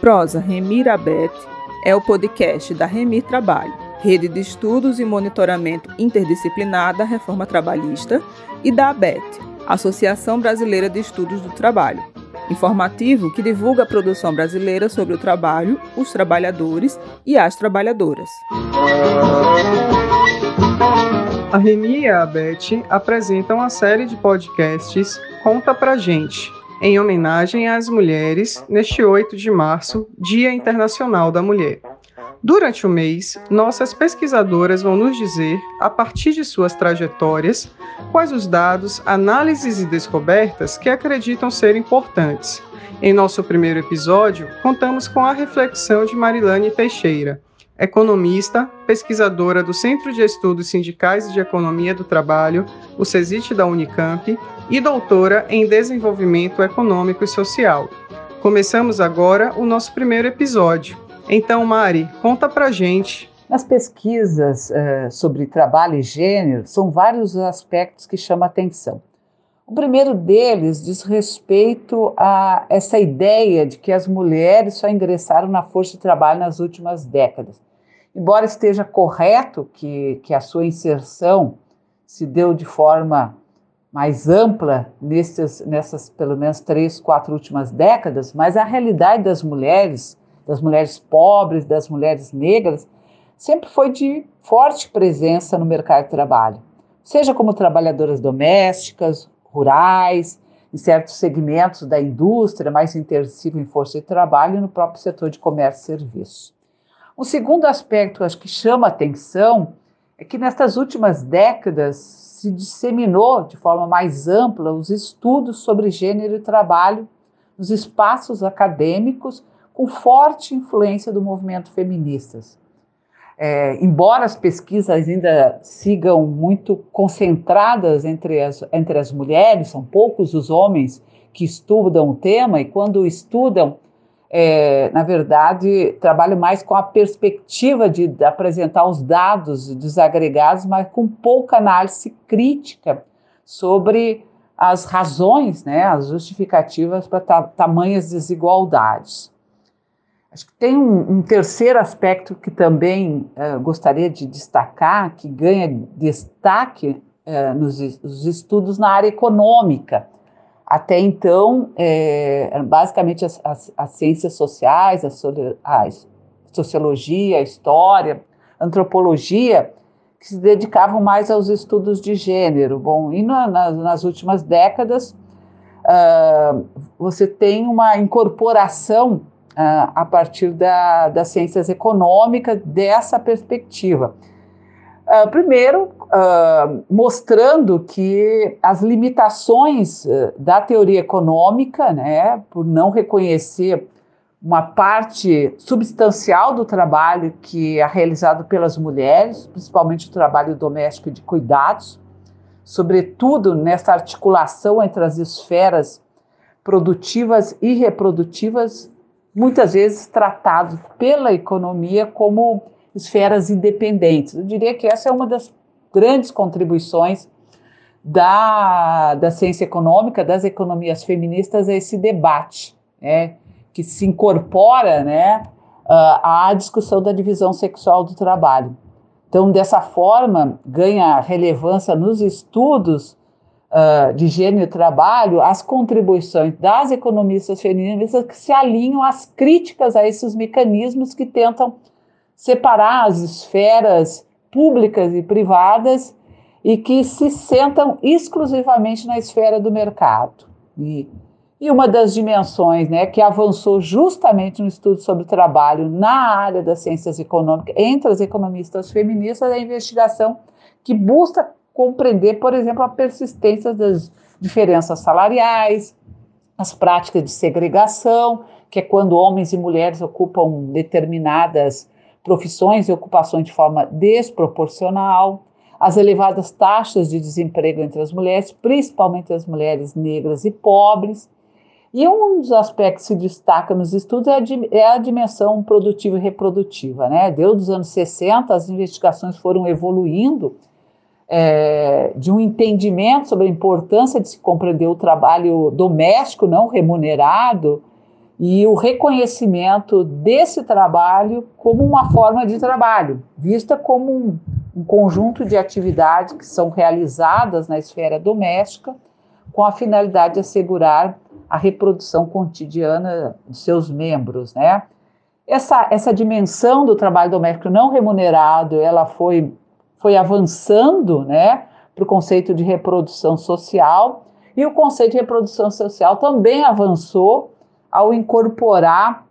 Prosa Remir Abet é o podcast da Remir Trabalho, rede de estudos e monitoramento interdisciplinar da reforma trabalhista, e da ABET, Associação Brasileira de Estudos do Trabalho, informativo que divulga a produção brasileira sobre o trabalho, os trabalhadores e as trabalhadoras. A Remi e a Abete apresentam uma série de podcasts Conta Pra Gente, em homenagem às mulheres, neste 8 de março, Dia Internacional da Mulher. Durante o mês, nossas pesquisadoras vão nos dizer, a partir de suas trajetórias, quais os dados, análises e descobertas que acreditam ser importantes. Em nosso primeiro episódio, contamos com a reflexão de Marilane Teixeira, economista, pesquisadora do Centro de Estudos Sindicais e de Economia do Trabalho, o CESIT da Unicamp, e doutora em Desenvolvimento Econômico e Social. Começamos agora o nosso primeiro episódio. Então, Mari, conta pra gente. Nas pesquisas uh, sobre trabalho e gênero, são vários aspectos que chamam a atenção. O primeiro deles diz respeito a essa ideia de que as mulheres só ingressaram na força de trabalho nas últimas décadas. Embora esteja correto que, que a sua inserção se deu de forma mais ampla nesses, nessas pelo menos três, quatro últimas décadas, mas a realidade das mulheres, das mulheres pobres, das mulheres negras, sempre foi de forte presença no mercado de trabalho, seja como trabalhadoras domésticas, rurais, em certos segmentos da indústria mais intensivo em força de trabalho e no próprio setor de comércio e serviço. Um segundo aspecto acho que chama atenção é que nestas últimas décadas se diseminou de forma mais ampla os estudos sobre gênero e trabalho nos espaços acadêmicos, com forte influência do movimento feministas. É, embora as pesquisas ainda sigam muito concentradas entre as, entre as mulheres, são poucos os homens que estudam o tema, e quando estudam, é, na verdade, trabalho mais com a perspectiva de, apresentar os dados desagregados, mas com pouca análise crítica sobre as razões, né, as justificativas para ta tamanhas desigualdades. Acho que tem um, um terceiro aspecto que também uh, gostaria de destacar, que ganha destaque uh, nos, nos estudos na área econômica até então, é, basicamente as, as, as, ciências sociais, a, a, sociologia, a história, a antropologia, que se dedicavam mais aos estudos de gênero. Bom, e na, na, nas últimas décadas, uh, você tem uma incorporação uh, a partir da, das ciências econômicas dessa perspectiva. Uh, primeiro, uh, mostrando que as limitações uh, da teoria econômica, né, por não reconhecer uma parte substancial do trabalho que é realizado pelas mulheres, principalmente o trabalho doméstico e de cuidados, sobretudo nessa articulação entre as esferas produtivas e reprodutivas, muitas vezes tratado pela economia como esferas independentes. Eu diria que essa é uma das grandes contribuições da, da ciência econômica, das economias feministas, a esse debate, né, que se incorpora né, à discussão da divisão sexual do trabalho. Então, dessa forma, ganha relevância nos estudos uh, de gênero e trabalho as contribuições das economistas feministas que se alinham às críticas a esses mecanismos que tentam separar as esferas públicas e privadas e que se sentam exclusivamente na esfera do mercado. E, e uma das dimensões né, que avançou justamente no estudo sobre trabalho na área das ciências econômicas, entre as economistas feministas, é a investigação que busca compreender, por exemplo, a persistência das diferenças salariais, as práticas de segregação, que é quando homens e mulheres ocupam determinadas profissões e ocupações de forma desproporcional, as elevadas taxas de desemprego entre as mulheres, principalmente as mulheres negras e pobres. E um dos aspectos que se destaca nos estudos é a, é dimensão produtiva e reprodutiva. Né? Desde os anos 60, as investigações foram evoluindo é, de um entendimento sobre a importância de se compreender o trabalho doméstico não remunerado e o reconhecimento desse trabalho como uma forma de trabalho, vista como um, um conjunto de atividades que são realizadas na esfera doméstica com a finalidade de assegurar a reprodução cotidiana de seus membros, né? Essa, essa dimensão do trabalho doméstico não remunerado, ela foi, foi avançando, né, para o conceito de reprodução social, e o conceito de reprodução social também avançou ao incorporar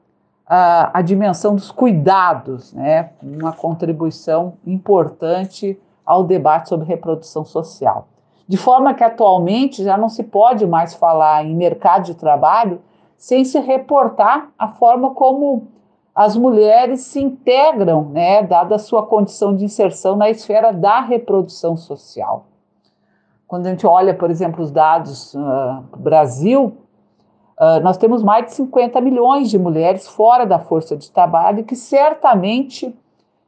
uh, a dimensão dos cuidados, né, uma contribuição importante ao debate sobre reprodução social. De forma que atualmente já não se pode mais falar em mercado de trabalho sem se reportar a forma como as mulheres se integram, né, dada a sua condição de inserção na esfera da reprodução social. Quando a gente olha, por exemplo, os dados uh, Brasil, uh, nós temos mais de 50 milhões de mulheres fora da força de trabalho, que certamente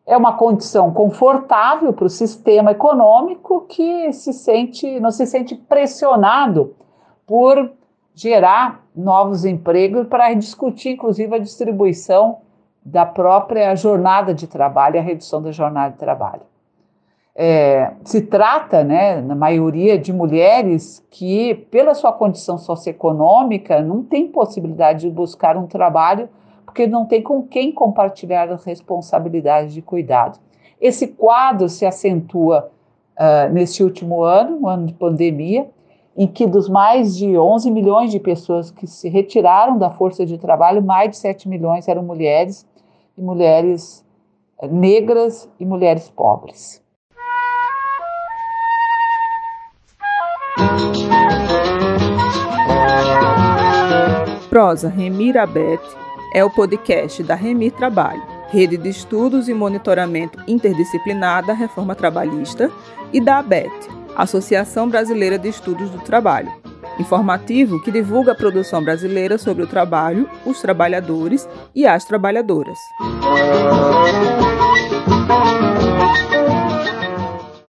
é uma condição confortável para o sistema econômico que se sente, não se sente pressionado por gerar novos empregos para discutir, inclusive, a distribuição da própria jornada de trabalho, a redução da jornada de trabalho. É, se trata, né, na maioria, de mulheres que, pela sua condição socioeconômica, não têm possibilidade de buscar um trabalho porque não tem com quem compartilhar as responsabilidades de cuidado. Esse quadro se acentua uh, nesse último ano, um ano de pandemia, em que dos mais de 11 milhões de pessoas que se retiraram da força de trabalho, mais de 7 milhões eram mulheres, e mulheres negras e mulheres pobres. Prosa Remira Beth é o podcast da Remir Trabalho, rede de estudos e monitoramento interdisciplinar da reforma trabalhista, e da ABET, Associação Brasileira de Estudos do Trabalho, informativo que divulga a produção brasileira sobre o trabalho, os trabalhadores e as trabalhadoras.